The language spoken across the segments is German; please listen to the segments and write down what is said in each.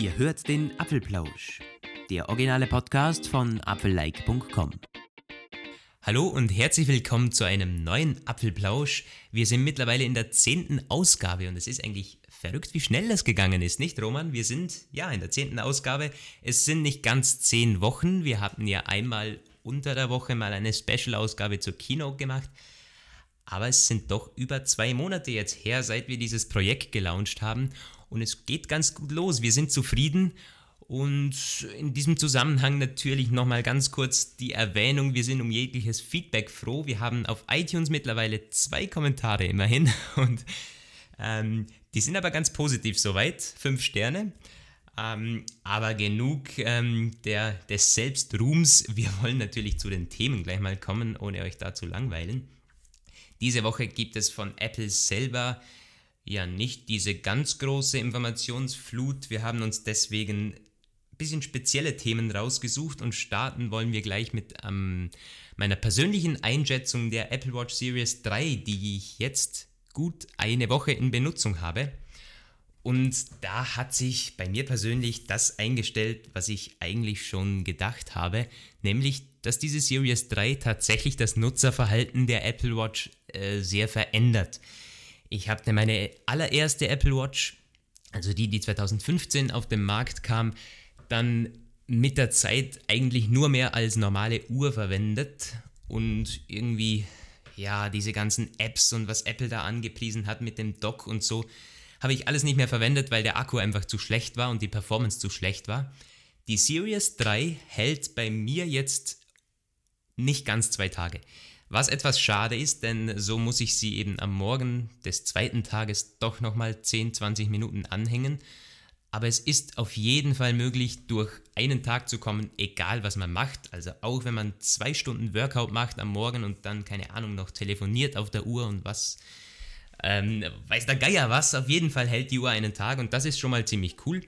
Ihr hört den Apfelplausch, der originale Podcast von apfellike.com. Hallo und herzlich willkommen zu einem neuen Apfelplausch. Wir sind mittlerweile in der zehnten Ausgabe und es ist eigentlich verrückt, wie schnell das gegangen ist, nicht Roman? Wir sind ja in der zehnten Ausgabe. Es sind nicht ganz zehn Wochen. Wir hatten ja einmal unter der Woche mal eine Special-Ausgabe zur Keynote gemacht. Aber es sind doch über zwei Monate jetzt her, seit wir dieses Projekt gelauncht haben. Und es geht ganz gut los. Wir sind zufrieden. Und in diesem Zusammenhang natürlich nochmal ganz kurz die Erwähnung, wir sind um jegliches Feedback froh. Wir haben auf iTunes mittlerweile zwei Kommentare immerhin und ähm, die sind aber ganz positiv soweit, fünf Sterne. Ähm, aber genug ähm, der, des Selbstruhms. Wir wollen natürlich zu den Themen gleich mal kommen, ohne euch da zu langweilen. Diese Woche gibt es von Apple selber ja nicht diese ganz große Informationsflut. Wir haben uns deswegen ein bisschen spezielle Themen rausgesucht und starten wollen wir gleich mit ähm, meiner persönlichen Einschätzung der Apple Watch Series 3, die ich jetzt gut eine Woche in Benutzung habe. Und da hat sich bei mir persönlich das eingestellt, was ich eigentlich schon gedacht habe, nämlich, dass diese Series 3 tatsächlich das Nutzerverhalten der Apple Watch äh, sehr verändert. Ich habe meine allererste Apple Watch, also die, die 2015 auf den Markt kam, dann mit der Zeit eigentlich nur mehr als normale Uhr verwendet und irgendwie, ja, diese ganzen Apps und was Apple da angepriesen hat mit dem Dock und so, habe ich alles nicht mehr verwendet, weil der Akku einfach zu schlecht war und die Performance zu schlecht war. Die Series 3 hält bei mir jetzt nicht ganz zwei Tage. Was etwas schade ist, denn so muss ich sie eben am Morgen des zweiten Tages doch nochmal 10, 20 Minuten anhängen. Aber es ist auf jeden Fall möglich, durch einen Tag zu kommen, egal was man macht. Also auch wenn man zwei Stunden Workout macht am Morgen und dann, keine Ahnung, noch telefoniert auf der Uhr und was ähm, weiß der Geier was, auf jeden Fall hält die Uhr einen Tag und das ist schon mal ziemlich cool.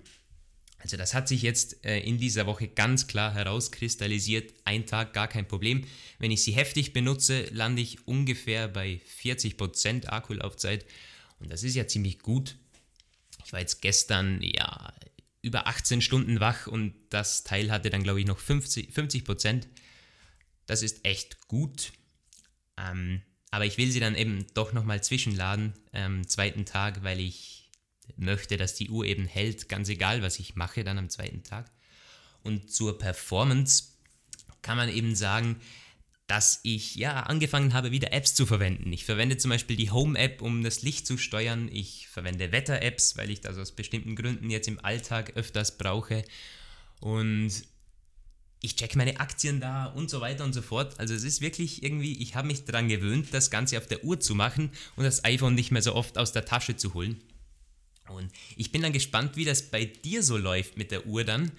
Also das hat sich jetzt äh, in dieser Woche ganz klar herauskristallisiert. Ein Tag gar kein Problem. Wenn ich sie heftig benutze, lande ich ungefähr bei 40% Akkulaufzeit und das ist ja ziemlich gut. Ich war jetzt gestern ja über 18 Stunden wach und das Teil hatte dann glaube ich noch 50, 50%. Das ist echt gut. Ähm, aber ich will sie dann eben doch nochmal zwischenladen am zweiten Tag, weil ich möchte, dass die Uhr eben hält, ganz egal, was ich mache dann am zweiten Tag. Und zur Performance kann man eben sagen, dass ich ja angefangen habe, wieder Apps zu verwenden. Ich verwende zum Beispiel die Home-App, um das Licht zu steuern. Ich verwende Wetter-Apps, weil ich das aus bestimmten Gründen jetzt im Alltag öfters brauche. Und ich check meine Aktien da und so weiter und so fort. Also es ist wirklich irgendwie, ich habe mich daran gewöhnt, das Ganze auf der Uhr zu machen und das iPhone nicht mehr so oft aus der Tasche zu holen. Und ich bin dann gespannt, wie das bei dir so läuft mit der Uhr dann.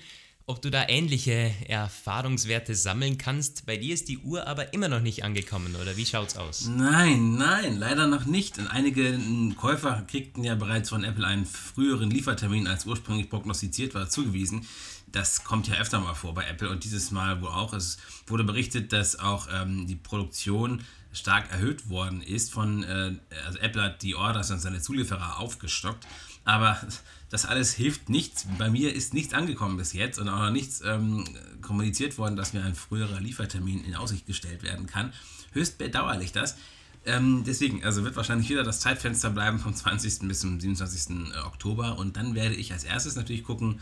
Ob du da ähnliche Erfahrungswerte sammeln kannst. Bei dir ist die Uhr aber immer noch nicht angekommen, oder wie schaut's aus? Nein, nein, leider noch nicht. Und einige Käufer kriegten ja bereits von Apple einen früheren Liefertermin als ursprünglich prognostiziert war zugewiesen das kommt ja öfter mal vor bei Apple und dieses Mal wohl auch. Es wurde berichtet, dass auch ähm, die Produktion stark erhöht worden ist von, äh, also Apple hat die Orders an seine Zulieferer aufgestockt, aber das alles hilft nichts. Bei mir ist nichts angekommen bis jetzt und auch noch nichts ähm, kommuniziert worden, dass mir ein früherer Liefertermin in Aussicht gestellt werden kann. Höchst bedauerlich das. Ähm, deswegen, also wird wahrscheinlich wieder das Zeitfenster bleiben vom 20. bis zum 27. Oktober und dann werde ich als erstes natürlich gucken,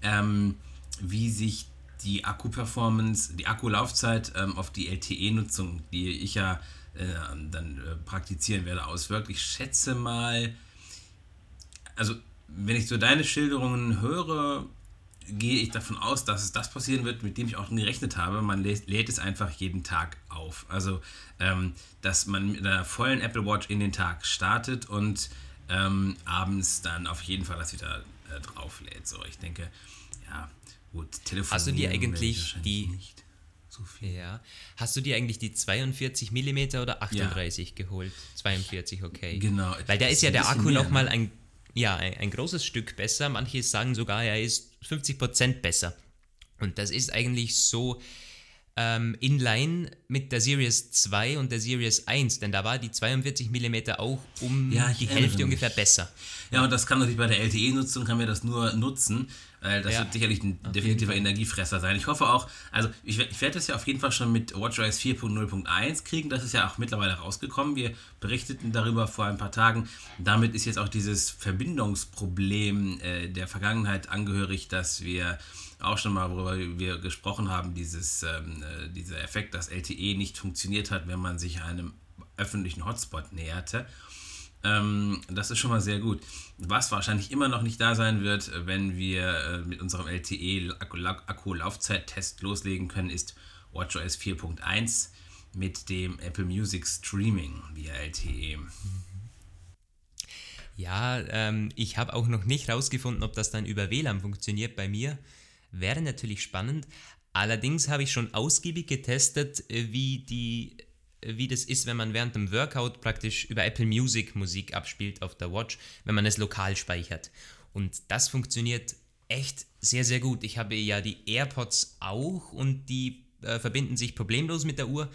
ähm, wie sich die Akku-Performance, die Akkulaufzeit ähm, auf die LTE-Nutzung, die ich ja äh, dann äh, praktizieren werde, auswirkt. Ich schätze mal, also wenn ich so deine Schilderungen höre, gehe ich davon aus, dass es das passieren wird, mit dem ich auch gerechnet habe. Man lädt, lädt es einfach jeden Tag auf. Also, ähm, dass man mit einer vollen Apple Watch in den Tag startet und ähm, abends dann auf jeden Fall das wieder äh, drauflädt. So, ich denke, ja, Gut, Hast du dir eigentlich die. So. Ja. Hast du dir eigentlich die 42 mm oder 38 ja. geholt? 42, okay. Genau. Weil da ist ja der Akku nochmal ne? ein, ja, ein, ein, großes Stück besser. Manche sagen sogar, er ist 50% besser. Und das ist eigentlich so ähm, inline mit der Series 2 und der Series 1, denn da war die 42 mm auch um Ja, die Hälfte mich. ungefähr besser. Ja, und das kann natürlich bei der LTE-Nutzung, kann mir das nur nutzen. Weil das Ja, wird sicherlich ein auf definitiver. Energiefresser sein. Ich hoffe auch, also ich, ich werde das ja auf jeden Fall schon mit WatchOS 4.0.1 kriegen. Das ist ja auch mittlerweile rausgekommen. Wir berichteten darüber vor ein paar Tagen. Damit ist jetzt auch dieses Verbindungsproblem äh, der Vergangenheit angehörig, dass wir auch schon mal, worüber wir gesprochen haben, dieses, ähm, äh, dieser Effekt, dass LTE nicht funktioniert hat, wenn man sich einem öffentlichen Hotspot näherte. Ähm, das ist schon mal sehr gut. Was wahrscheinlich immer noch nicht da sein wird, wenn wir äh, mit unserem LTE-Akku-Laufzeittest loslegen können, ist WatchOS 4.1 mit dem Apple Music Streaming via. LTE. Ja, ähm, ich habe auch noch nicht rausgefunden, ob das dann über WLAN funktioniert bei mir. Wäre natürlich spannend. Allerdings habe ich schon ausgiebig getestet, äh, wie, die, äh, wie das ist, wenn man während dem Workout praktisch über Apple Music Musik abspielt auf der Watch, wenn man es lokal speichert. Und das funktioniert echt sehr, sehr gut. Ich habe ja die AirPods auch und die äh, verbinden sich problemlos mit der Uhr.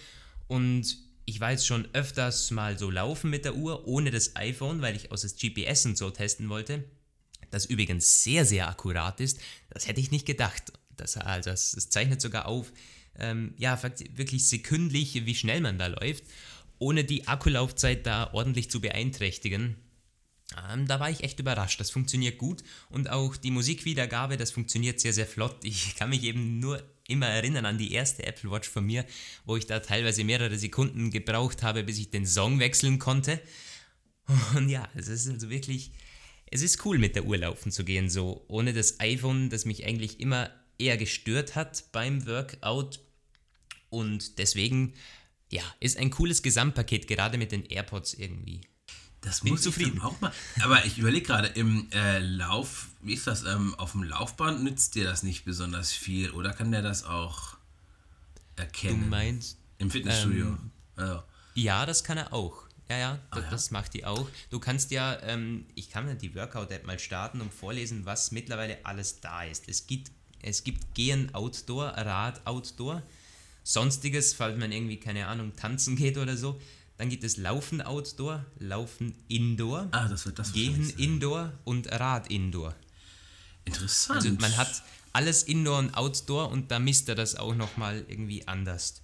Und ich war jetzt schon öfters mal so laufen mit der Uhr ohne das iPhone, weil ich aus das GPS und so testen wollte. Das übrigens sehr, sehr akkurat ist. Das hätte ich nicht gedacht. Das, also das, das zeichnet sogar auf, ähm, ja, wirklich sekündlich, wie schnell man da läuft, ohne die Akkulaufzeit da ordentlich zu beeinträchtigen. Ähm, da war ich echt überrascht. Das funktioniert gut und auch die Musikwiedergabe, das funktioniert sehr, sehr flott. Ich kann mich eben nur immer erinnern an die erste Apple Watch von mir, wo ich da teilweise mehrere Sekunden gebraucht habe, bis ich den Song wechseln konnte. Und ja, es ist also wirklich, es ist cool mit der Uhr laufen zu gehen, so ohne das iPhone, das mich eigentlich immer eher gestört hat beim Workout. Und deswegen, ja, ist ein cooles Gesamtpaket, gerade mit den AirPods irgendwie. Das Bin muss zufrieden. ich auch mal. Aber ich überlege gerade, im äh, Lauf, wie ist das, ähm, auf dem Laufband nützt dir das nicht besonders viel oder kann der das auch Du erkennen? meinst, Im Fitnessstudio. ähm, ja. Ja, das kann er auch. Ja, ja, Ah, das, ja? das macht die auch. Du kannst ja, ähm, ich kann ja die Workout-App mal starten und vorlesen, was mittlerweile alles da ist. Es gibt, es gibt Gehen Outdoor, Rad Outdoor, sonstiges, falls man irgendwie, keine Ahnung, tanzen geht oder so. Dann gibt es Laufen Outdoor, Laufen Indoor, Ah, das wird das Gehen. Indoor und Rad Indoor. Interessant. Also man hat alles Indoor und Outdoor und da misst er das auch nochmal irgendwie anders.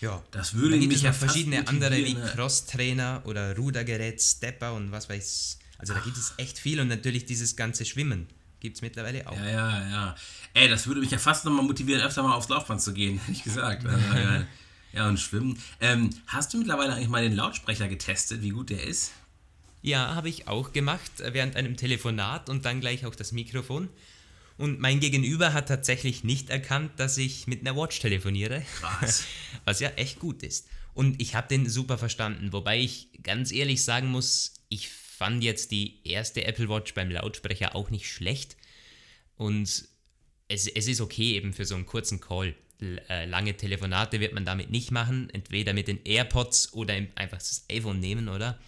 Ja. Das Da würde gibt mich es ja verschiedene andere wie ne? Crosstrainer oder Rudergerät, Stepper und was weiß. Also da gibt es echt viel und natürlich dieses ganze Schwimmen gibt es mittlerweile auch. Ja, ja, ja. Ey, das würde mich ja fast nochmal motivieren, öfter mal aufs Laufband zu gehen, hätte ich gesagt. Also, ja, ja, und schwimmen. Ähm, hast du mittlerweile eigentlich mal den Lautsprecher getestet, wie gut der ist? Ja, habe ich auch gemacht äh, während einem Telefonat und dann gleich auch das Mikrofon. Und mein Gegenüber hat tatsächlich nicht erkannt, dass ich mit einer Watch telefoniere. Krass. Was ja echt gut ist. Und ich habe den super verstanden. Wobei ich ganz ehrlich sagen muss, ich fand jetzt die erste Apple Watch beim Lautsprecher auch nicht schlecht. Und es, es ist okay eben für so einen kurzen Call. L äh, lange Telefonate wird man damit nicht machen. Entweder mit den AirPods oder einfach das iPhone nehmen, oder?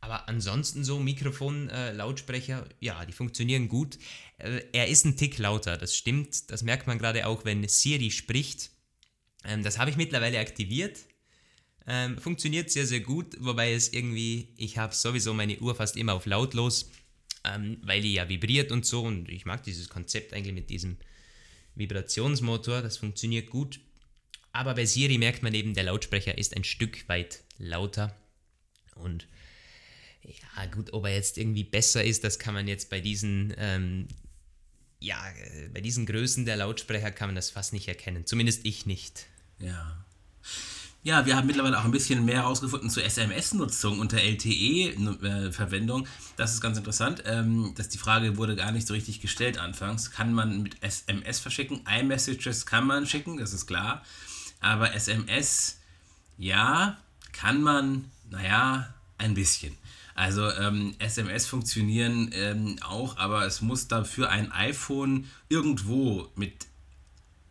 Aber ansonsten so Mikrofon, äh, Lautsprecher, ja, die funktionieren gut. Äh, er ist ein Tick lauter, das stimmt. Das merkt man gerade auch, wenn Siri spricht. Ähm, das habe ich mittlerweile aktiviert. Ähm, funktioniert sehr, sehr gut, wobei es irgendwie, ich habe sowieso meine Uhr fast immer auf lautlos, ähm, weil die ja vibriert und so. Und ich mag dieses Konzept eigentlich mit diesem Vibrationsmotor, das funktioniert gut. Aber bei Siri merkt man eben, der Lautsprecher ist ein Stück weit lauter. Und ja, gut, ob er jetzt irgendwie besser ist, das kann man jetzt bei diesen, ähm, ja, äh, bei diesen Größen der Lautsprecher kann man das fast nicht erkennen. Zumindest ich nicht. Ja. Ja, wir haben mittlerweile auch ein bisschen mehr herausgefunden zur SMS-Nutzung unter LTE-Verwendung. Das ist ganz interessant. Ähm, dass die Frage wurde gar nicht so richtig gestellt anfangs. Kann man mit SMS verschicken? iMessages kann man schicken, das ist klar. Aber SMS, ja, kann man, naja, ein bisschen. Also ähm, SMS funktionieren ähm, auch, aber es muss dafür ein iPhone irgendwo mit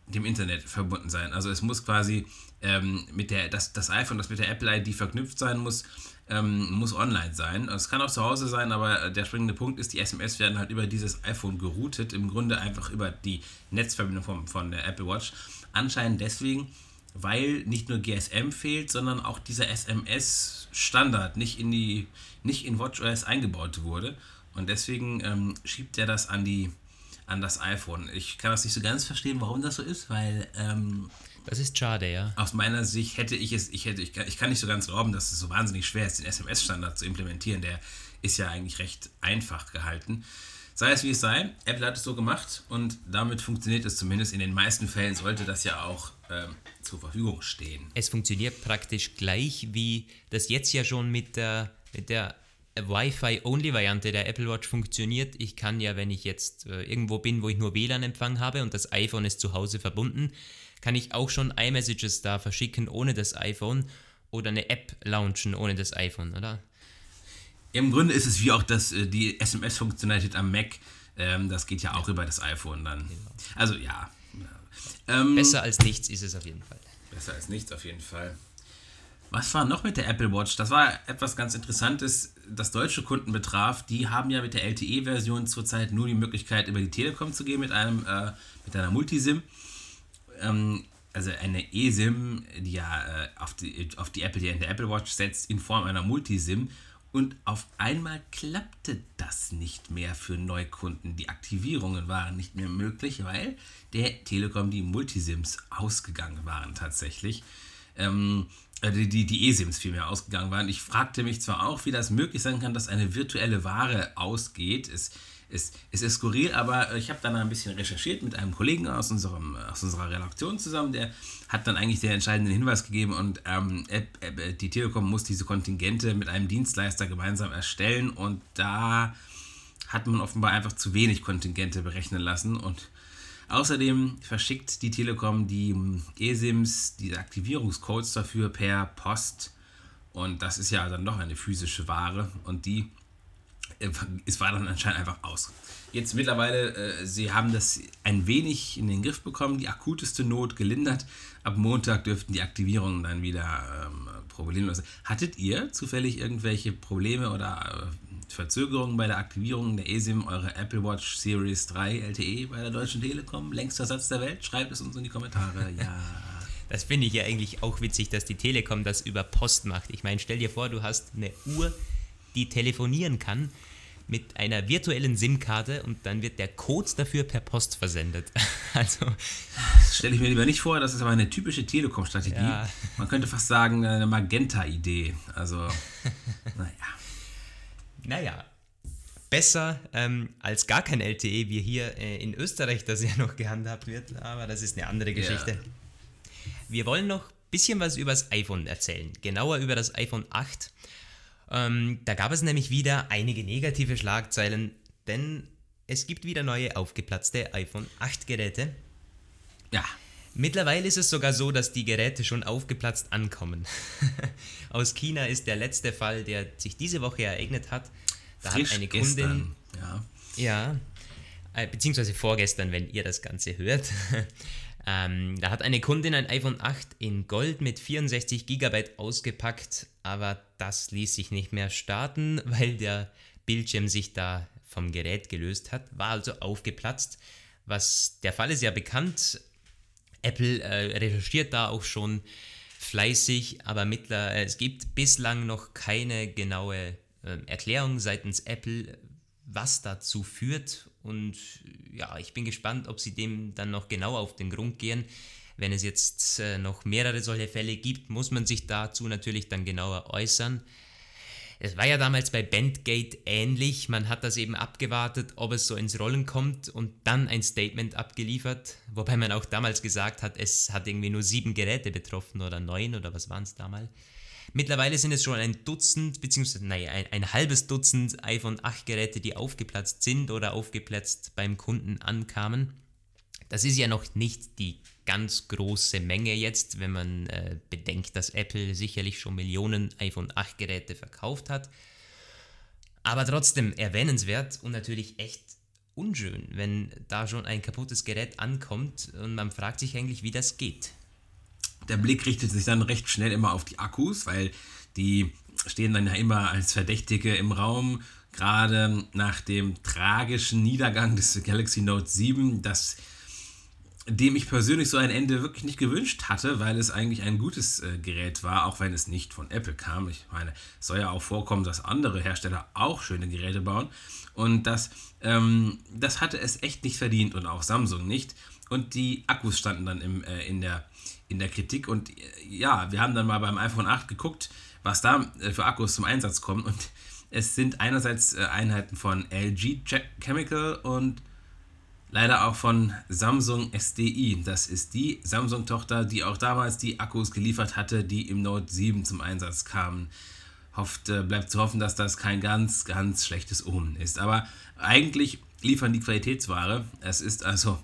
dem Internet verbunden sein. Also es muss quasi ähm, mit der, das, das iPhone, das mit der Apple ID verknüpft sein muss, ähm, muss online sein. Es kann auch zu Hause sein, aber der springende Punkt ist, die SMS werden halt über dieses iPhone geroutet, im Grunde einfach über die Netzverbindung von, von der Apple Watch. Anscheinend deswegen, weil nicht nur GSM fehlt, sondern auch dieser SMS-Standard nicht in die nicht in WatchOS eingebaut wurde. Und deswegen ähm, schiebt er das an die an das iPhone. Ich kann das nicht so ganz verstehen, warum das so ist, weil ähm, das ist schade, ja. Aus meiner Sicht hätte ich es, ich hätte, ich kann, ich kann nicht so ganz glauben, dass es so wahnsinnig schwer ist, den SMS-Standard zu implementieren. Der ist ja eigentlich recht einfach gehalten. Sei es wie es sei, Apple hat es so gemacht und damit funktioniert es zumindest. In den meisten Fällen sollte das ja auch ähm, zur Verfügung stehen. Es funktioniert praktisch gleich wie das jetzt ja schon mit der, mit der Wi-Fi-Only-Variante der Apple Watch funktioniert. Ich kann ja, wenn ich jetzt äh, irgendwo bin, wo ich nur WLAN-Empfang habe und das iPhone ist zu Hause verbunden, kann ich auch schon iMessages da verschicken ohne das iPhone oder eine App launchen ohne das iPhone, oder? Im Grunde ist es wie auch das, äh, die SMS-Funktionalität am Mac. Ähm, das geht ja auch über das iPhone dann. Genau. Also ja. Ähm, besser als nichts ist es auf jeden Fall. Besser als nichts auf jeden Fall. Was war noch mit der Apple Watch? Das war etwas ganz Interessantes, das deutsche Kunden betraf. Die haben ja mit der LTE-Version zurzeit nur die Möglichkeit, über die Telekom zu gehen mit, einem, äh, mit einer Multisim. Ähm, also eine eSIM, die ja äh, auf, die, auf die Apple, die in der Apple Watch setzt, in Form einer Multisim. Und auf einmal klappte das nicht mehr für Neukunden. Die Aktivierungen waren nicht mehr möglich, weil der Telekom die Multisims ausgegangen waren tatsächlich. Ähm, äh, die, die, die eSIMs vielmehr ausgegangen waren. Ich fragte mich zwar auch, wie das möglich sein kann, dass eine virtuelle Ware ausgeht. Es, es, es ist skurril, aber ich habe dann ein bisschen recherchiert mit einem Kollegen aus, unserem, aus unserer Redaktion zusammen, der hat dann eigentlich den entscheidenden Hinweis gegeben und ähm, die Telekom muss diese Kontingente mit einem Dienstleister gemeinsam erstellen und da hat man offenbar einfach zu wenig Kontingente berechnen lassen und Außerdem verschickt die Telekom die eSIMs, die Aktivierungscodes dafür per Post. Und das ist ja dann doch eine physische Ware. Und die es war dann anscheinend einfach aus. Jetzt mittlerweile, äh, sie haben das ein wenig in den Griff bekommen, die akuteste Not gelindert. Ab Montag dürften die Aktivierungen dann wieder ähm, problemlos sein. Hattet ihr zufällig irgendwelche Probleme oder äh, Verzögerungen bei der Aktivierung der eSIM eurer Apple Watch Series 3 LTE bei der Deutschen Telekom? Längster Satz der Welt? Schreibt es uns in die Kommentare. Ja. Das finde ich ja eigentlich auch witzig, dass die Telekom das über Post macht. Ich meine, stell dir vor, du hast eine Uhr, die telefonieren kann mit einer virtuellen SIM-Karte und dann wird der Code dafür per Post versendet. Also. Das stelle ich mir lieber nicht vor, das ist aber eine typische Telekom-Strategie. Ja. Man könnte fast sagen, eine Magenta-Idee. Also, naja. Naja, besser ähm, als gar kein LTE, wie hier äh, in Österreich das ja noch gehandhabt wird, aber das ist eine andere Geschichte. Ja. Wir wollen noch ein bisschen was über das iPhone erzählen, genauer über das iPhone 8. Ähm, da gab es nämlich wieder einige negative Schlagzeilen, denn es gibt wieder neue aufgeplatzte iPhone 8 Geräte. Ja. Mittlerweile ist es sogar so, dass die Geräte schon aufgeplatzt ankommen. Aus China ist der letzte Fall, der sich diese Woche ereignet hat. Da Frisch hat eine Kundin. Gestern, ja. Ja. Äh, beziehungsweise vorgestern, wenn ihr das Ganze hört. ähm, da hat eine Kundin ein iPhone 8 in Gold mit 64 GB ausgepackt, aber das ließ sich nicht mehr starten, weil der Bildschirm sich da vom Gerät gelöst hat, war also aufgeplatzt. Was der Fall ist ja bekannt, Apple äh, recherchiert da auch schon fleißig, aber mittler, äh, es gibt bislang noch keine genaue äh, Erklärung seitens Apple, was dazu führt. Und ja, ich bin gespannt, ob sie dem dann noch genau auf den Grund gehen. Wenn es jetzt äh, noch mehrere solche Fälle gibt, muss man sich dazu natürlich dann genauer äußern. Es war ja damals bei Bandgate ähnlich. Man hat das eben abgewartet, ob es so ins Rollen kommt und dann ein Statement abgeliefert. Wobei man auch damals gesagt hat, es hat irgendwie nur sieben Geräte betroffen oder neun oder was waren es damals. Mittlerweile sind es schon ein Dutzend, beziehungsweise naja, ein, ein halbes Dutzend iPhone 8 Geräte, die aufgeplatzt sind oder aufgeplatzt beim Kunden ankamen. Das ist ja noch nicht die ganz große Menge jetzt, wenn man äh, bedenkt, dass Apple sicherlich schon Millionen iPhone 8 Geräte verkauft hat. Aber trotzdem erwähnenswert und natürlich echt unschön, wenn da schon ein kaputtes Gerät ankommt und man fragt sich eigentlich, wie das geht. Der Blick richtet sich dann recht schnell immer auf die Akkus, weil die stehen dann ja immer als Verdächtige im Raum. Gerade nach dem tragischen Niedergang des Galaxy Note 7, das dem ich persönlich so ein Ende wirklich nicht gewünscht hatte, weil es eigentlich ein gutes äh, Gerät war, auch wenn es nicht von Apple kam. Ich meine, es soll ja auch vorkommen, dass andere Hersteller auch schöne Geräte bauen. Und das, ähm, das hatte es echt nicht verdient und auch Samsung nicht. Und die Akkus standen dann im, äh, in, der, in der Kritik. Und äh, ja, wir haben dann mal beim iPhone 8 geguckt, was da äh, für Akkus zum Einsatz kommen. Und es sind einerseits äh, Einheiten von LG Chemical und leider auch von Samsung SDI. Das ist die Samsung-Tochter, die auch damals die Akkus geliefert hatte, die im Note 7 zum Einsatz kamen. Hofft, bleibt zu hoffen, dass das kein ganz, ganz schlechtes Omen ist. Aber eigentlich liefern die Qualitätsware. Es ist also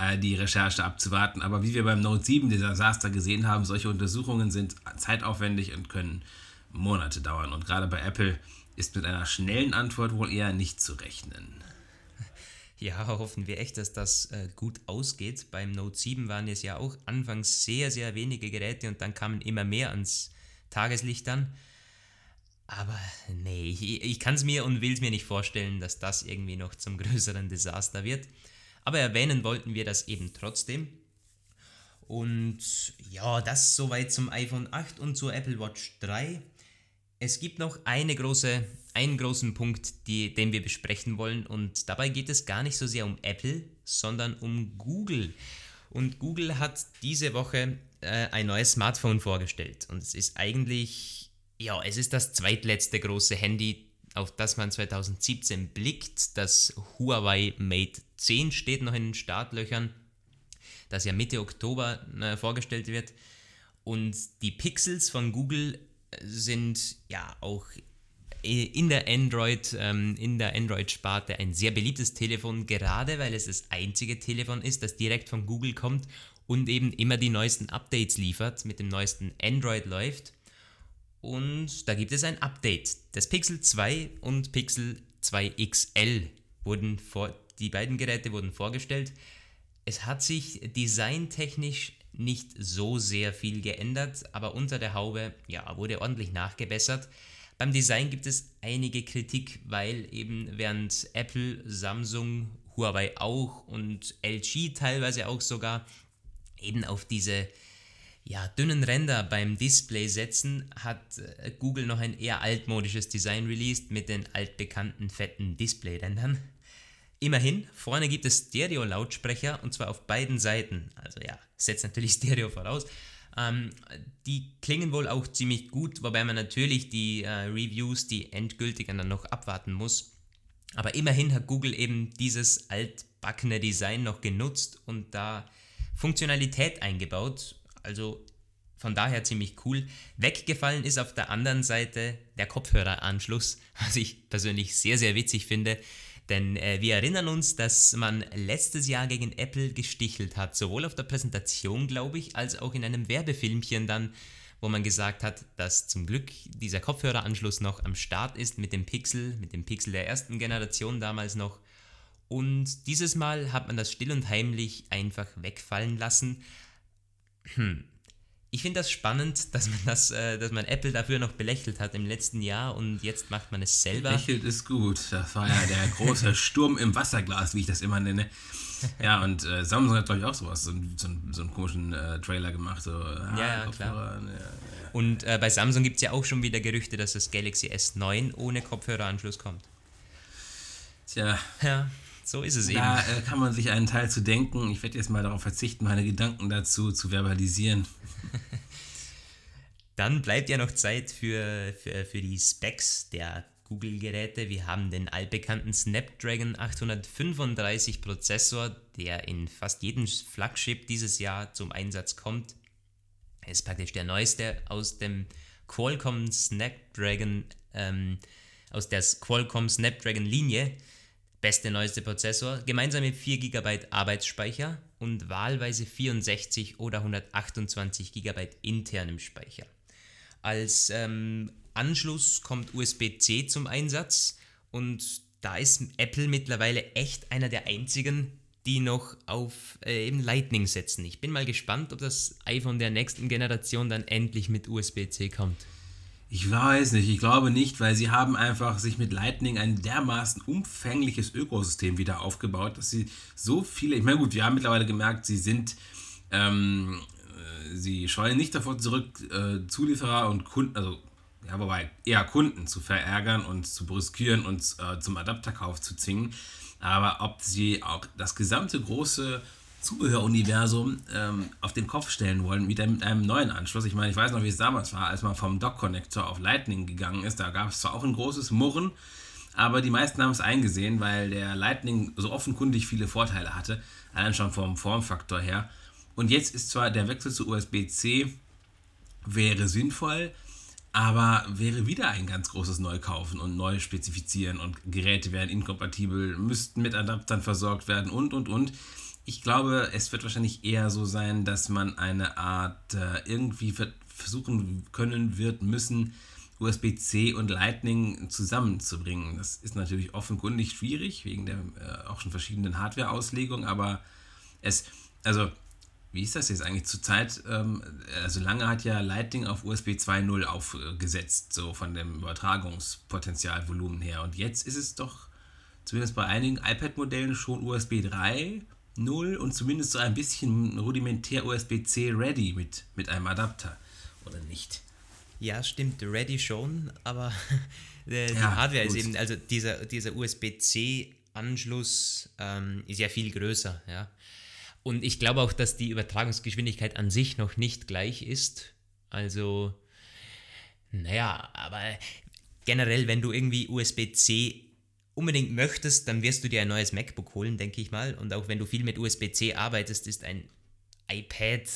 äh, die Recherche abzuwarten. Aber wie wir beim Note 7 Desaster gesehen haben, solche Untersuchungen sind zeitaufwendig und können Monate dauern. Und gerade bei Apple ist mit einer schnellen Antwort wohl eher nicht zu rechnen. Ja, hoffen wir echt, dass das äh, gut ausgeht. Beim Note 7 waren es ja auch anfangs sehr, sehr wenige Geräte und dann kamen immer mehr ans Tageslicht dann. Aber nee, ich, ich kann es mir und will es mir nicht vorstellen, dass das irgendwie noch zum größeren Desaster wird. Aber erwähnen wollten wir das eben trotzdem. Und ja, das soweit zum iPhone 8 und zur Apple Watch 3. Es gibt noch eine große einen großen Punkt, die, den wir besprechen wollen. Und dabei geht es gar nicht so sehr um Apple, sondern um Google. Und Google hat diese Woche äh, ein neues Smartphone vorgestellt. Und es ist eigentlich, ja, es ist das zweitletzte große Handy, auf das man 2017 blickt. Das Huawei Mate 10 steht noch in den Startlöchern, das ja Mitte Oktober äh, vorgestellt wird. Und die Pixels von Google sind ja auch in der Android, ähm, in der Android-Sparte ein sehr beliebtes Telefon, gerade weil es das einzige Telefon ist, das direkt von Google kommt und eben immer die neuesten Updates liefert, mit dem neuesten Android läuft. Und da gibt es ein Update. Das Pixel 2 und Pixel 2 XL wurden vor, die beiden Geräte wurden vorgestellt. Es hat sich designtechnisch nicht so sehr viel geändert, aber unter der Haube ja, wurde ordentlich nachgebessert. Beim Design gibt es einige Kritik, weil eben während Apple, Samsung, Huawei auch und LG teilweise auch sogar eben auf diese ja, dünnen Ränder beim Display setzen, hat äh, Google noch ein eher altmodisches Design released mit den altbekannten fetten Displayrändern. Immerhin, vorne gibt es Stereo-Lautsprecher und zwar auf beiden Seiten. Also ja, setzt natürlich Stereo voraus. Ähm, die klingen wohl auch ziemlich gut, wobei man natürlich die äh, Reviews, die endgültigen dann noch abwarten muss. Aber immerhin hat Google eben dieses altbackene Design noch genutzt und da Funktionalität eingebaut. Also von daher ziemlich cool. Weggefallen ist auf der anderen Seite der Kopfhöreranschluss, was ich persönlich sehr, sehr witzig finde. Denn äh, wir erinnern uns, dass man letztes Jahr gegen Apple gestichelt hat, sowohl auf der Präsentation, glaube ich, als auch in einem Werbefilmchen dann, wo man gesagt hat, dass zum Glück dieser Kopfhöreranschluss noch am Start ist mit dem Pixel, mit dem Pixel der ersten Generation damals noch. Und dieses Mal hat man das still und heimlich einfach wegfallen lassen. Hm, ich finde das spannend, dass man das, äh, dass man Apple dafür noch belächelt hat im letzten Jahr und jetzt macht man es selber. Belächelt ist gut. Das war ja der große Sturm im Wasserglas, wie ich das immer nenne. Ja, und äh, Samsung hat, glaube ich, auch sowas, so, so, so einen komischen äh, Trailer gemacht. So, ah, ja, ja, klar. Ja, ja. Und äh, bei Samsung gibt es ja auch schon wieder Gerüchte, dass das Galaxy S9 ohne Kopfhöreranschluss kommt. Tja. Ja, so ist es eben. Da äh, kann man sich einen Teil zu denken. Ich werde jetzt mal darauf verzichten, meine Gedanken dazu zu verbalisieren. Dann bleibt ja noch Zeit für, für, für die Specs der Google-Geräte. Wir haben den altbekannten Snapdragon 835 Prozessor, der in fast jedem Flagship dieses Jahr zum Einsatz kommt. Er ist praktisch der neueste aus dem Qualcomm Snapdragon, ähm, aus der Qualcomm Snapdragon Linie. Beste neueste Prozessor, gemeinsam mit 4 GB Arbeitsspeicher und wahlweise 64 oder 128 GB internem Speicher. Als ähm, Anschluss kommt USB-C zum Einsatz und da ist Apple mittlerweile echt einer der einzigen, die noch auf äh, eben Lightning setzen. Ich bin mal gespannt, ob das iPhone der nächsten Generation dann endlich mit USB-C kommt. Ich weiß nicht, ich glaube nicht, weil sie haben einfach sich mit Lightning ein dermaßen umfängliches Ökosystem wieder aufgebaut, dass sie so viele, ich meine gut, wir haben mittlerweile gemerkt, sie sind, ähm, äh, sie scheuen nicht davor zurück, äh, Zulieferer und Kunden, also ja, wobei eher Kunden zu verärgern und zu brüskieren und äh, zum Adapterkauf zu zwingen. Aber ob sie auch das gesamte große Zubehöruniversum ähm, auf den Kopf stellen wollen, wieder mit einem neuen Anschluss. Ich meine, ich weiß noch, wie es damals war, als man vom Dock-Connector auf Lightning gegangen ist. Da gab es zwar auch ein großes Murren, aber die meisten haben es eingesehen, weil der Lightning so offenkundig viele Vorteile hatte, allein schon vom Formfaktor her. Und jetzt ist zwar der Wechsel zu USB-C wäre sinnvoll, aber wäre wieder ein ganz großes Neukaufen und neu spezifizieren und Geräte wären inkompatibel, müssten mit Adaptern versorgt werden und und und. Ich glaube, es wird wahrscheinlich eher so sein, dass man eine Art äh, irgendwie versuchen können wird, müssen, USB-C und Lightning zusammenzubringen. Das ist natürlich offenkundig schwierig, wegen der äh, auch schon verschiedenen Hardware-Auslegung, aber es, also wie ist das jetzt eigentlich zurzeit? Ähm, also lange hat ja Lightning auf USB 2.0 aufgesetzt, so von dem Übertragungspotenzialvolumen her. Und jetzt ist es doch zumindest bei einigen iPad-Modellen schon USB 3.0 und zumindest so ein bisschen rudimentär USB-C ready mit, mit einem Adapter, oder nicht? Ja, stimmt, ready schon, aber die ja, Hardware gut. ist eben, also dieser, dieser USB-C-Anschluss ähm, ist ja viel größer, ja. Und ich glaube auch, dass die Übertragungsgeschwindigkeit an sich noch nicht gleich ist. Also, naja, aber generell, wenn du irgendwie USB-C unbedingt möchtest, dann wirst du dir ein neues MacBook holen, denke ich mal. Und auch wenn du viel mit USB-C arbeitest, ist ein iPad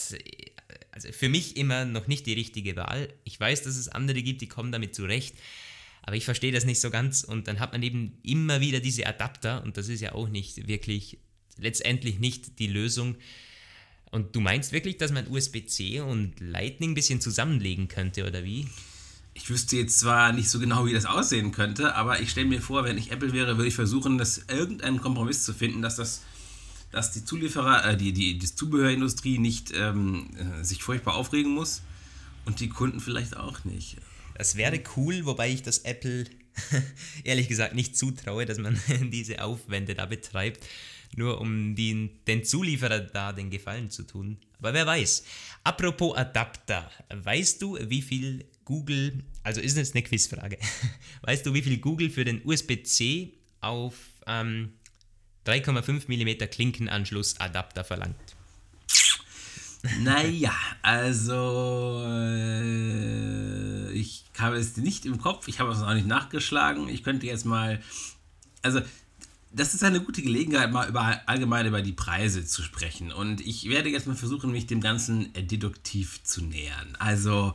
also für mich immer noch nicht die richtige Wahl. Ich weiß, dass es andere gibt, die kommen damit zurecht. Aber ich verstehe das nicht so ganz und dann hat man eben immer wieder diese Adapter und das ist ja auch nicht wirklich letztendlich nicht die Lösung. Und du meinst wirklich, dass man USB-C und Lightning ein bisschen zusammenlegen könnte, oder wie? Ich wüsste jetzt zwar nicht so genau, wie das aussehen könnte, aber ich stelle mir vor, wenn ich Apple wäre, würde ich versuchen, das irgendeinen Kompromiss zu finden, dass das dass die Zulieferer, äh, die, die, die Zubehörindustrie nicht ähm, äh, sich furchtbar aufregen muss und die Kunden vielleicht auch nicht. Das wäre cool, wobei ich das Apple ehrlich gesagt nicht zutraue, dass man diese Aufwände da betreibt nur um den, den Zulieferer da den Gefallen zu tun. Aber wer weiß. Apropos Adapter, weißt du, wie viel Google, also ist jetzt eine Quizfrage, weißt du, wie viel Google für den USB-C auf ähm, 3,5 mm Klinkenanschluss Adapter verlangt? Naja, also äh, ich habe es nicht im Kopf, ich habe es auch nicht nachgeschlagen. Ich könnte jetzt mal, also das ist eine gute Gelegenheit, mal über, allgemein über die Preise zu sprechen. Und ich werde jetzt mal versuchen, mich dem Ganzen äh, deduktiv zu nähern. Also.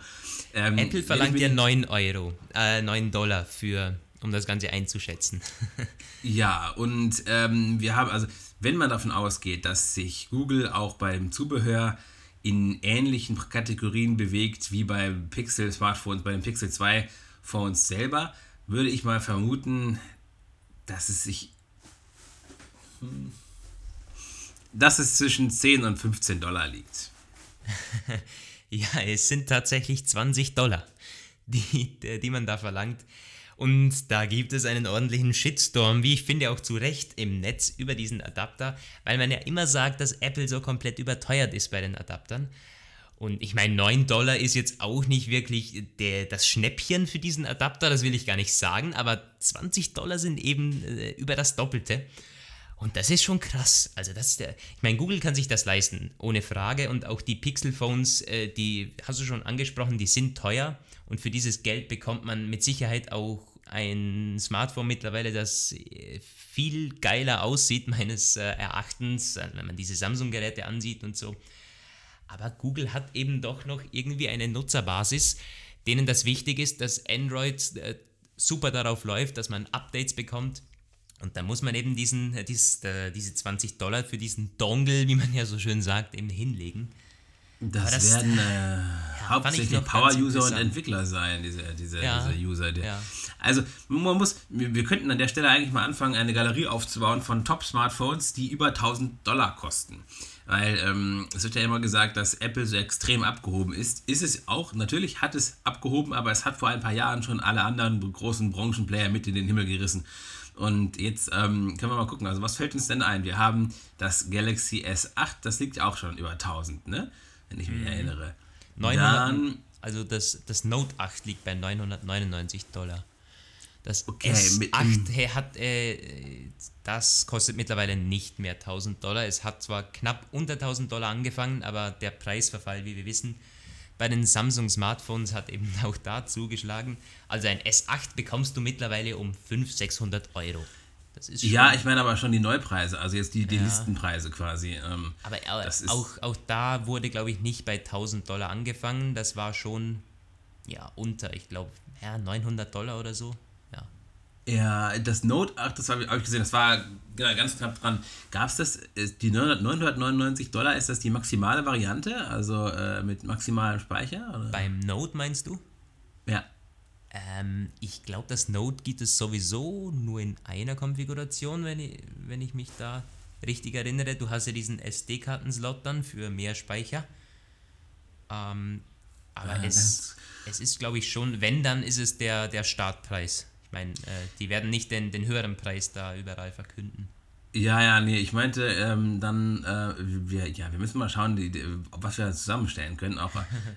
Ähm, Apple verlangt ja 9 Euro, äh, 9 Dollar für, um das Ganze einzuschätzen. ja, und ähm, wir haben, also, wenn man davon ausgeht, dass sich Google auch beim Zubehör in ähnlichen Kategorien bewegt wie beim Pixel Smartphones, bei den Pixel 2 Phones selber, würde ich mal vermuten, dass es sich dass es zwischen 10 und 15 Dollar liegt. ja, es sind tatsächlich 20 Dollar, die, die man da verlangt. Und da gibt es einen ordentlichen Shitstorm, wie ich finde auch zu Recht im Netz über diesen Adapter, weil man ja immer sagt, dass Apple so komplett überteuert ist bei den Adaptern. Und ich meine, 9 Dollar ist jetzt auch nicht wirklich der, das Schnäppchen für diesen Adapter, das will ich gar nicht sagen, aber 20 Dollar sind eben äh, über das Doppelte. Und das ist schon krass. Also das ist der, ich meine, Google kann sich das leisten, ohne Frage. Und auch die Pixel-Phones, äh, die hast du schon angesprochen, die sind teuer. Und für dieses Geld bekommt man mit Sicherheit auch ein Smartphone mittlerweile, das äh, viel geiler aussieht, meines äh, Erachtens, wenn man diese Samsung-Geräte ansieht und so. Aber Google hat eben doch noch irgendwie eine Nutzerbasis, denen das wichtig ist, dass Android super darauf läuft, dass man Updates bekommt und da muss man eben diesen, äh, dies, äh, diese 20 Dollar für diesen Dongle, wie man ja so schön sagt, eben hinlegen. Das, das werden äh, ja, hauptsächlich Power-User und Entwickler sein, diese, diese, ja, diese User. Die, ja. Also man muss, wir, könnten an der Stelle eigentlich mal anfangen, eine Galerie aufzubauen von Top-Smartphones, die über 1000 Dollar kosten. weil ähm, es wird ja immer gesagt, dass Apple so extrem abgehoben ist. Ist es auch, natürlich hat es abgehoben, aber es hat vor ein paar Jahren schon alle anderen großen Branchenplayer mit in den Himmel gerissen. Und jetzt ähm, können wir mal gucken, also was fällt uns denn ein? Wir haben das Galaxy S8, das liegt ja auch schon über 1000, ne? Wenn ich mich mhm. erinnere. 900, Dann, also das, das Note 8 liegt bei 999 Dollar. Das okay, S8 hat, äh, das kostet mittlerweile nicht mehr 1000 Dollar. Es hat zwar knapp unter 1000 Dollar angefangen, aber der Preisverfall, wie wir wissen, bei den Samsung Smartphones hat eben auch da zugeschlagen. Also ein S8 bekommst du mittlerweile um 500, 600 Euro. ja, ich meine aber schon die Neupreise, also jetzt die, die ja. Listenpreise quasi. Ähm, aber auch, auch da wurde, glaube ich, nicht bei 1000 Dollar angefangen. Das war schon ja unter, ich glaube, ja, 900 Dollar oder so. Ja, das Note 8, das habe ich gesehen, das war genau, ganz knapp dran. Gab es das, die 999 Dollar, ist das die maximale Variante, also äh, mit maximalem Speicher? Oder? Beim Note meinst du? Ja. Ähm, ich glaube, das Note gibt es sowieso nur in einer Konfiguration, wenn ich, wenn ich mich da richtig erinnere. Du hast ja diesen SD-Karten-Slot dann für mehr Speicher. Ähm, aber ja, es, es ist, glaube ich, schon, wenn, dann ist es der, der Startpreis. Ich meine, äh, die werden nicht den, den höheren Preis da überall verkünden. Ja, ja, nee, ich meinte, ähm, dann, äh, wir, ja, wir müssen mal schauen, die, die, was wir zusammenstellen können, auch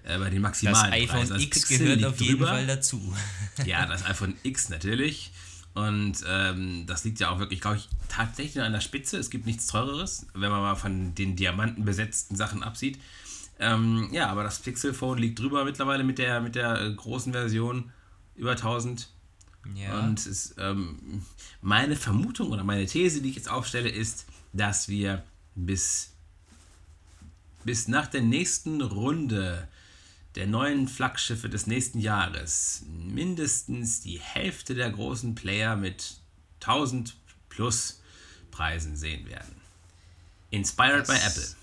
äh, bei den maximalen Das iPhone Preisen. X Pixel gehört auf jeden drüber. Fall dazu. ja, das iPhone X natürlich. Und ähm, das liegt ja auch wirklich, glaube ich, tatsächlich an der Spitze. Es gibt nichts Teureres, wenn man mal von den diamantenbesetzten Sachen absieht. Ähm, ja, aber das Pixel Phone liegt drüber mittlerweile mit der, mit der äh, großen Version über 1000. Ja. Und es, ähm, meine Vermutung oder meine These, die ich jetzt aufstelle, ist, dass wir bis, bis nach der nächsten Runde der neuen Flaggschiffe des nächsten Jahres mindestens die Hälfte der großen Player mit 1000 plus Preisen sehen werden. Inspired das, by Apple.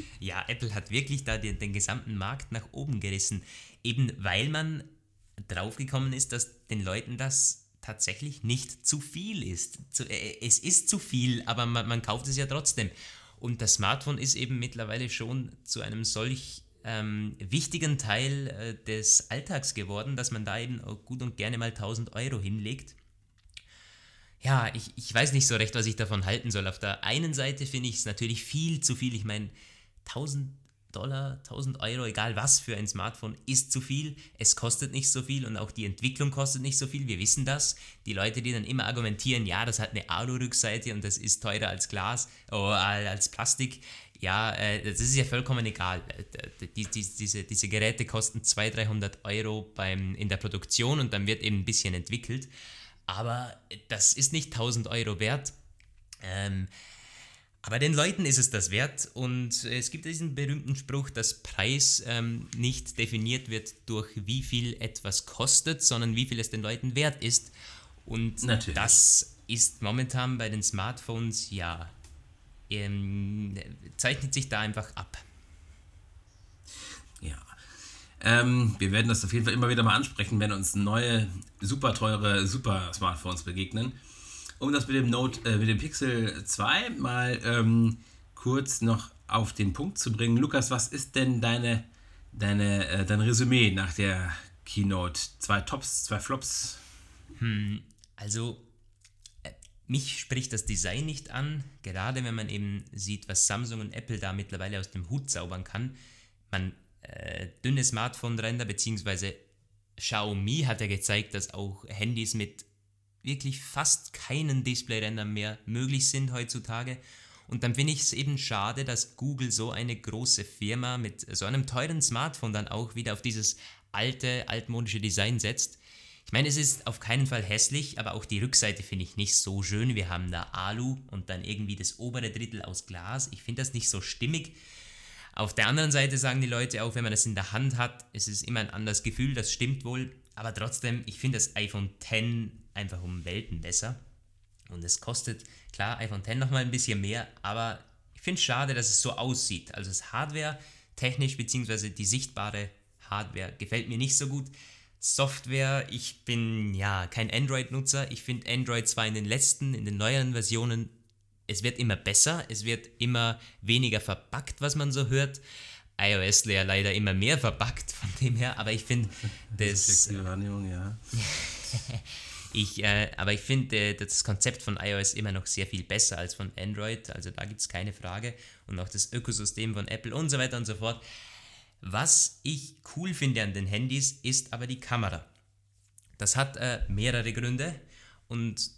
ja, Apple hat wirklich da den, den gesamten Markt nach oben gerissen, eben weil man draufgekommen ist, dass den Leuten das tatsächlich nicht zu viel ist. Äh, es ist zu viel, aber man, man kauft es ja trotzdem. Und das Smartphone ist eben mittlerweile schon zu einem solch ähm, wichtigen Teil äh, des Alltags geworden, dass man da eben gut und gerne mal 1000 Euro hinlegt. Ja, ich, ich weiß nicht so recht, was ich davon halten soll. Auf der einen Seite finde ich es natürlich viel zu viel. Ich meine, 1000 Dollar, 1000 Euro, egal was für ein Smartphone, ist zu viel. Es kostet nicht so viel und auch die Entwicklung kostet nicht so viel. Wir wissen das. Die Leute, die dann immer argumentieren, ja, das hat eine Alu-Rückseite und das ist teurer als Glas oder oh, als Plastik. Ja, äh, das ist ja vollkommen egal. Äh, die, diese, diese Geräte kosten 200, 300 Euro beim, in der Produktion und dann wird eben ein bisschen entwickelt. Aber das ist nicht 1000 Euro wert. Ähm, aber den Leuten ist es das wert und es gibt diesen berühmten Spruch, dass Preis ähm, nicht definiert wird durch wie viel etwas kostet, sondern wie viel es den Leuten wert ist. Und Natürlich. das ist momentan bei den Smartphones ja, ähm, zeichnet sich da einfach ab. Ja. Ähm, wir werden das auf jeden Fall immer wieder mal ansprechen, wenn uns neue, super teure, super Smartphones begegnen um das mit dem Note, äh, mit dem Pixel 2 mal ähm, kurz noch auf den Punkt zu bringen. Lukas, was ist denn deine, deine, äh, dein Resümee nach der Keynote? Zwei Tops, zwei Flops? Hm, also äh, mich spricht das Design nicht an, gerade wenn man eben sieht, was Samsung und Apple da mittlerweile aus dem Hut zaubern kann. Man äh, dünne Smartphone-Ränder, beziehungsweise Xiaomi hat ja gezeigt, dass auch Handys mit wirklich fast keinen Display-Rändern mehr möglich sind heutzutage. Und dann finde ich es eben schade, dass Google so eine große Firma mit so einem teuren Smartphone dann auch wieder auf dieses alte, altmodische Design setzt. Ich meine, es ist auf keinen Fall hässlich, aber auch die Rückseite finde ich nicht so schön. Wir haben da Alu und dann irgendwie das obere Drittel aus Glas. Ich finde das nicht so stimmig. Auf der anderen Seite sagen die Leute auch, wenn man das in der Hand hat, es ist immer ein anderes Gefühl, das stimmt wohl. Aber trotzdem, ich finde das iPhone X einfach um Welten besser. Und es kostet, klar, iPhone X nochmal ein bisschen mehr, aber ich finde es schade, dass es so aussieht. Also das Hardware technisch, beziehungsweise die sichtbare Hardware gefällt mir nicht so gut. Software, ich bin ja kein Android-Nutzer. Ich finde Android zwar in den letzten, in den neueren Versionen es wird immer besser, es wird immer weniger verpackt, was man so hört. iOS ja leider immer mehr verpackt von dem her, aber ich finde das. Wahrnehmung, ja. ich, äh, aber ich finde äh, das Konzept von iOS immer noch sehr viel besser als von Android, also da gibt es keine Frage. Und auch das Ökosystem von Apple und so weiter und so fort. Was ich cool finde an den Handys, ist aber die Kamera. Das hat äh, mehrere Gründe und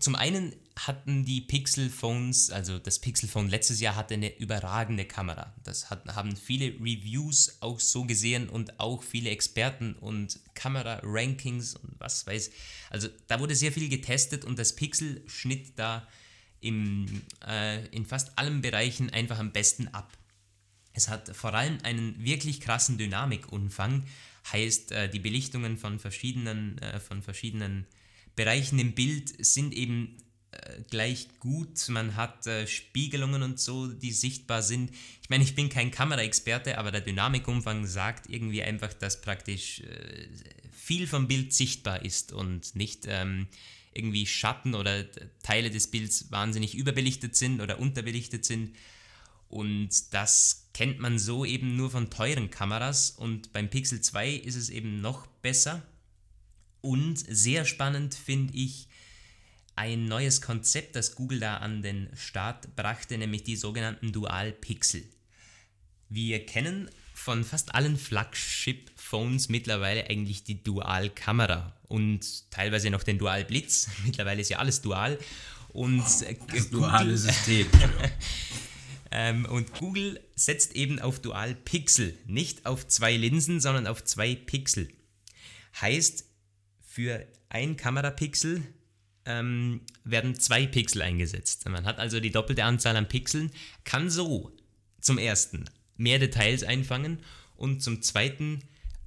zum einen hatten die Pixel Phones, also das Pixel Phone letztes Jahr hatte eine überragende Kamera. Das hat, haben viele Reviews auch so gesehen und auch viele Experten und Kamera-Rankings und was weiß. Also da wurde sehr viel getestet und das Pixel schnitt da im, äh, in fast allen Bereichen einfach am besten ab. Es hat vor allem einen wirklich krassen Dynamikumfang, heißt äh, die Belichtungen von verschiedenen, äh, von verschiedenen Bereichen im Bild sind eben äh, gleich gut. Man hat äh, Spiegelungen und so, die sichtbar sind. Ich meine, ich bin kein Kameraexperte, aber der Dynamikumfang sagt irgendwie einfach, dass praktisch äh, viel vom Bild sichtbar ist und nicht ähm, irgendwie Schatten oder Teile des Bilds wahnsinnig überbelichtet sind oder unterbelichtet sind. Und das kennt man so eben nur von teuren Kameras und beim Pixel 2 ist es eben noch besser. Und sehr spannend finde ich ein neues Konzept, das Google da an den Start brachte, nämlich die sogenannten Dual Pixel. Wir kennen von fast allen Flagship-Phones mittlerweile eigentlich die Dual-Kamera und teilweise noch den Dual-Blitz. Mittlerweile ist ja alles dual. Und das duale System. Ähm, und Google setzt eben auf Dual-Pixel, nicht auf zwei Linsen, sondern auf zwei Pixel. Heißt, für ein Kamerapixel ähm, werden zwei Pixel eingesetzt. Man hat also die doppelte Anzahl an Pixeln, kann so zum ersten mehr Details einfangen und zum zweiten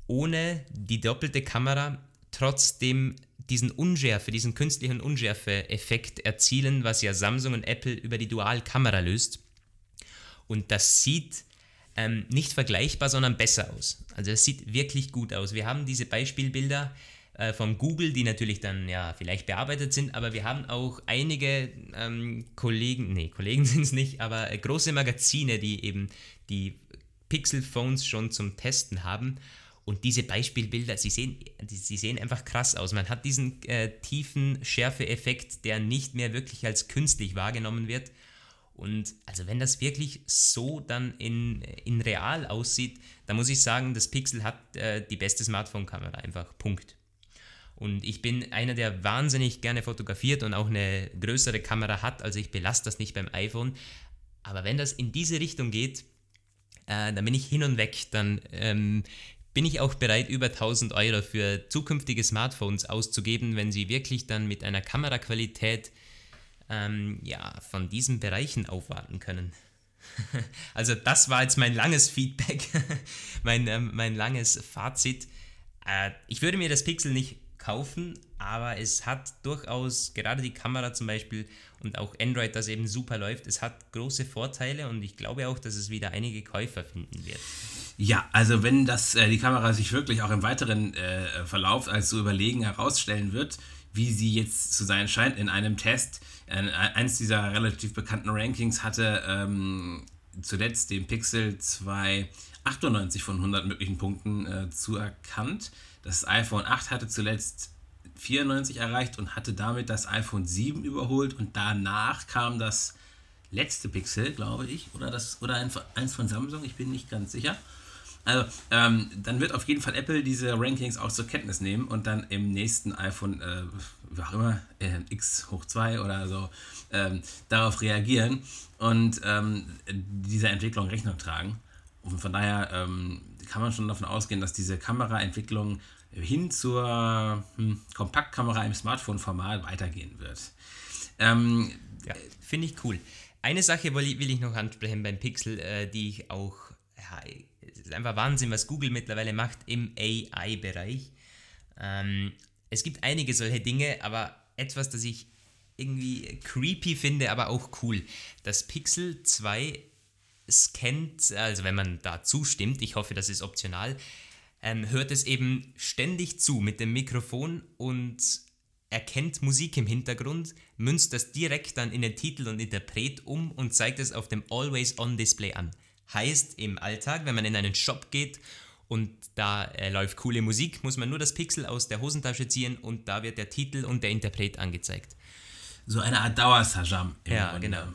ohne die doppelte Kamera trotzdem diesen Unschärfe, diesen künstlichen Unschärfe-Effekt erzielen, was ja Samsung und Apple über die Dual-Kamera löst. Und das sieht ähm, nicht vergleichbar, sondern besser aus. Also es sieht wirklich gut aus. Wir haben diese Beispielbilder äh, von Google, die natürlich dann ja vielleicht bearbeitet sind, aber wir haben auch einige ähm, Kollegen, nee, Kollegen sind es nicht, aber äh, große Magazine, die eben die Pixel-Phones schon zum Testen haben. Und diese Beispielbilder, sie sehen, sie sehen einfach krass aus. Man hat diesen äh, tiefen Schärfe-Effekt, der nicht mehr wirklich als künstlich wahrgenommen wird. Und also wenn das wirklich so dann in, in real aussieht, dann muss ich sagen, das Pixel hat äh, die beste Smartphone-Kamera, einfach Punkt. Und ich bin einer, der wahnsinnig gerne fotografiert und auch eine größere Kamera hat, also ich belasse das nicht beim iPhone. Aber wenn das in diese Richtung geht, äh, dann bin ich hin und weg, dann ähm, bin ich auch bereit, über 1000 Euro für zukünftige Smartphones auszugeben, wenn sie wirklich dann mit einer Kameraqualität ähm, ja, von diesen Bereichen aufwarten können. also das war jetzt mein langes Feedback, mein, ähm, mein langes Fazit. Äh, ich würde mir das Pixel nicht kaufen, aber es hat durchaus, gerade die Kamera zum Beispiel und auch Android, das eben super läuft, es hat große Vorteile und ich glaube auch, dass es wieder einige Käufer finden wird. Ja, also wenn das äh, die Kamera sich wirklich auch im weiteren äh, Verlauf als so überlegen herausstellen wird, wie sie jetzt zu sein scheint in einem Test, äh, eins dieser relativ bekannten Rankings hatte ähm, zuletzt den Pixel 2 98 von 100 möglichen Punkten äh, zuerkannt. Das iPhone 8 hatte zuletzt 94 erreicht und hatte damit das iPhone 7 überholt und danach kam das letzte Pixel, glaube ich, oder das oder ein, eins von Samsung, ich bin nicht ganz sicher. Also, ähm, dann wird auf jeden Fall Apple diese Rankings auch zur Kenntnis nehmen und dann im nächsten iPhone, äh, wie auch immer, äh, X hoch 2 oder so, ähm, darauf reagieren und ähm, dieser Entwicklung Rechnung tragen. Und von daher ähm, kann man schon davon ausgehen, dass diese Kameraentwicklung hin zur hm, Kompaktkamera im Smartphone-Format weitergehen wird. Ähm, ja, finde ich cool. Eine Sache will ich, will ich noch ansprechen beim Pixel, äh, die ich auch ja, es ist einfach Wahnsinn, was Google mittlerweile macht im AI-Bereich. Ähm, es gibt einige solche Dinge, aber etwas, das ich irgendwie creepy finde, aber auch cool. Das Pixel 2 scannt, also wenn man da zustimmt, ich hoffe, das ist optional, ähm, hört es eben ständig zu mit dem Mikrofon und erkennt Musik im Hintergrund, münzt das direkt dann in den Titel und Interpret um und zeigt es auf dem Always-On-Display an. Heißt, im Alltag, wenn man in einen Shop geht und da äh, läuft coole Musik, muss man nur das Pixel aus der Hosentasche ziehen und da wird der Titel und der Interpret angezeigt. So eine Art Dauersajam. Ja, Grunde. genau.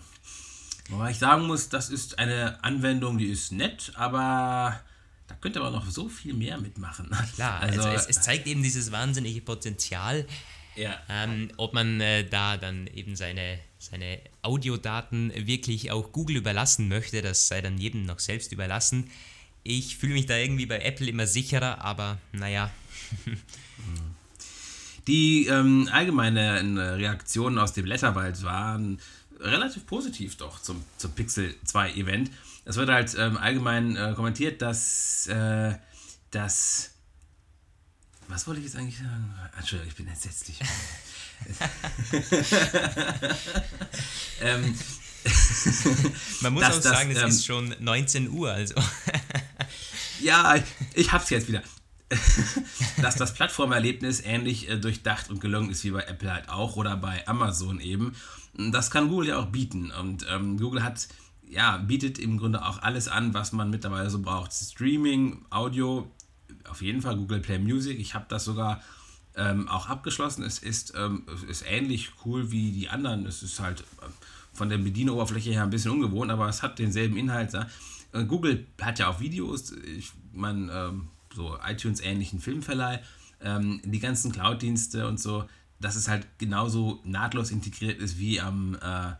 Wobei ich sagen muss, das ist eine Anwendung, die ist nett, aber da könnte man noch so viel mehr mitmachen. Klar, also, also es, es, zeigt eben dieses wahnsinnige Potenzial. Ja. Ähm, ob man äh, da dann eben seine, seine Audiodaten wirklich auch Google überlassen möchte, das sei dann jedem noch selbst überlassen. Ich fühle mich da irgendwie bei Apple immer sicherer, aber naja. Die ähm, allgemeinen Reaktionen aus dem Blätterwald waren relativ positiv doch zum, zum Pixel 2 Event. Es wird halt ähm, allgemein äh, kommentiert, dass äh, das. Was wollte ich jetzt eigentlich sagen? Entschuldigung, ich bin entsetzlich. ähm, Man muss auch sagen, es ähm, ist schon 19 Uhr, also. ja, ich, ich hab's jetzt wieder. dass das Plattformerlebnis ähnlich äh, durchdacht und gelungen ist wie bei Apple halt auch oder bei Amazon eben. Das kann Google ja auch bieten. Und ähm, Google hat, ja, bietet im Grunde auch alles an, was man mittlerweile so braucht. Streaming, Audio, auf jeden Fall Google Play Music. Ich habe das sogar ähm, auch abgeschlossen. Es ist, ähm, ist ähnlich cool wie die anderen. Es ist halt ähm, von der Bedienoberfläche her ein bisschen ungewohnt, aber es hat denselben Inhalt. Ja. Äh, Google hat ja auch Videos. Ich meine, ähm, so iTunes-ähnlichen Filmverleih, ähm, die ganzen Cloud-Dienste und so, dass es halt genauso nahtlos integriert ist wie am, äh,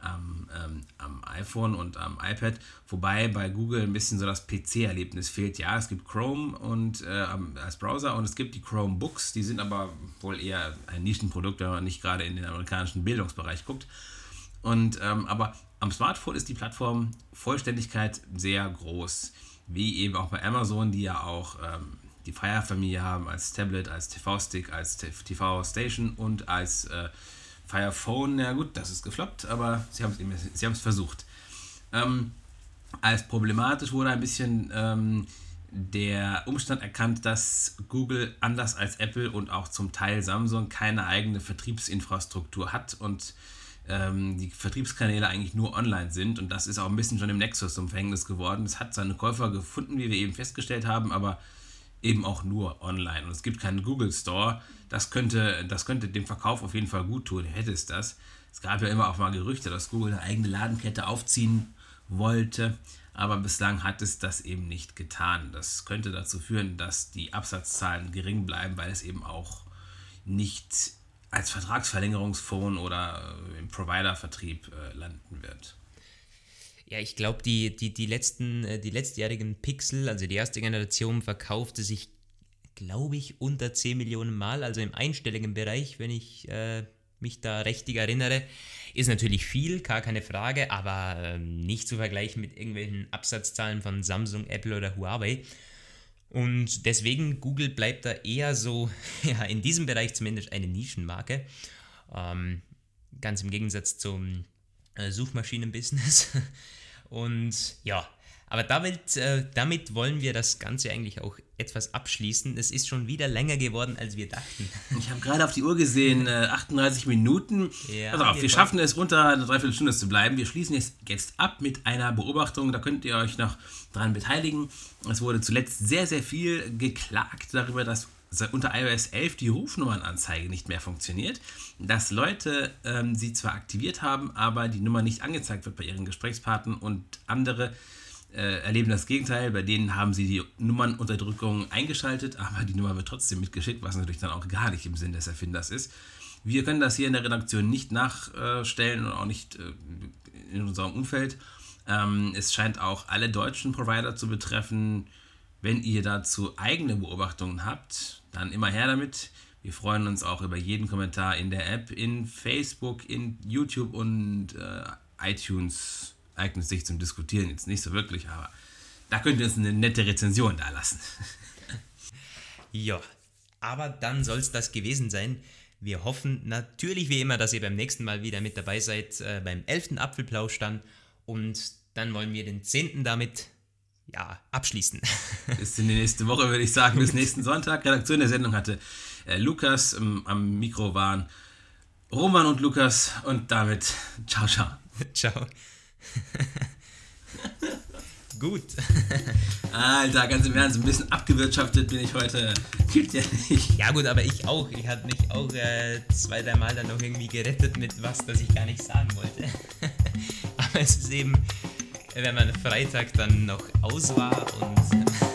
am, ähm, am iPhone und am iPad, wobei bei Google ein bisschen so das PC-Erlebnis fehlt. Ja, es gibt Chrome und äh, als Browser und es gibt die Chromebooks, die sind aber wohl eher ein Nischenprodukt, wenn man nicht gerade in den amerikanischen Bildungsbereich guckt. Und ähm, aber am Smartphone ist die Plattform Vollständigkeit sehr groß wie eben auch bei Amazon, die ja auch ähm, die Fire-Familie haben als Tablet, als TV-Stick, als TV-Station und als äh, Fire Phone. Ja gut, das ist gefloppt, aber sie haben es sie versucht. Ähm, als problematisch wurde ein bisschen ähm, der Umstand erkannt, dass Google anders als Apple und auch zum Teil Samsung keine eigene Vertriebsinfrastruktur hat und ähm, die Vertriebskanäle eigentlich nur online sind und das ist auch ein bisschen schon im Nexus zum Verhängnis geworden. Es hat seine Käufer gefunden, wie wir eben festgestellt haben, aber eben auch nur online. Und es gibt keinen Google Store. Das könnte, das könnte dem Verkauf auf jeden Fall gut tun, hätte es das. Es gab ja immer auch mal Gerüchte, dass Google eine eigene Ladenkette aufziehen wollte, aber bislang hat es das eben nicht getan. Das könnte dazu führen, dass die Absatzzahlen gering bleiben, weil es eben auch nicht als Vertragsverlängerungsphone oder äh, im Provider-Vertrieb äh, landen wird. Ja, ich glaube, die, die, die, letzten, äh, die letztjährigen Pixel, also die erste Generation, verkaufte sich, glaube ich, unter 10 Millionen Mal, also im einstelligen Bereich, wenn ich äh, mich da richtig erinnere. Ist natürlich viel, gar keine Frage, aber äh, nicht zu vergleichen mit irgendwelchen Absatzzahlen von Samsung, Apple oder Huawei. Und deswegen, Google bleibt da eher so, ja, in diesem Bereich zumindest eine Nischenmarke. Ähm, ganz im Gegensatz zum äh, Suchmaschinenbusiness. Und ja, aber damit, äh, damit wollen wir das Ganze eigentlich auch etwas abschließen. Es ist schon wieder länger geworden, als wir dachten. Ich habe gerade auf die Uhr gesehen, äh, 38 Minuten. Ja, also auf, wir schaffen es unter einer Dreiviertelstunde zu bleiben. Wir schließen jetzt, jetzt ab mit einer Beobachtung. Da könnt ihr euch noch dran beteiligen. Es wurde zuletzt sehr, sehr viel geklagt darüber, dass unter iOS 11 die Rufnummernanzeige nicht mehr funktioniert, dass Leute ähm, sie zwar aktiviert haben, aber die Nummer nicht angezeigt wird bei ihren Gesprächspartnern und andere äh, erleben das Gegenteil. Bei denen haben sie die Nummernunterdrückung eingeschaltet, aber die Nummer wird trotzdem mitgeschickt, was natürlich dann auch gar nicht im Sinn des Erfinders ist. Wir können das hier in der Redaktion nicht nachstellen und auch nicht äh, in unserem Umfeld. Ähm, es scheint auch alle deutschen Provider zu betreffen. Wenn ihr dazu eigene Beobachtungen habt, dann immer her damit. Wir freuen uns auch über jeden Kommentar in der App, in Facebook, in YouTube und äh, iTunes eignet sich zum Diskutieren jetzt nicht so wirklich, aber da könnt ihr uns eine nette Rezension da lassen. ja, aber dann soll es das gewesen sein. Wir hoffen natürlich wie immer, dass ihr beim nächsten Mal wieder mit dabei seid, äh, beim 11. Apfelplausch dann. Und dann wollen wir den 10. damit ja, abschließen. Bis in die nächste Woche, würde ich sagen, bis nächsten Sonntag. Redaktion der Sendung hatte äh, Lukas ähm, am Mikro waren Roman und Lukas und damit ciao, ciao. ciao. Gut. Alter, ganz im Ernst, ein bisschen abgewirtschaftet bin ich heute. Gibt ja nicht. Ja gut, aber ich auch. Ich hatte mich auch äh, zwei, drei Mal dann noch irgendwie gerettet mit was, das ich gar nicht sagen wollte. aber es ist eben, wenn man Freitag dann noch aus war und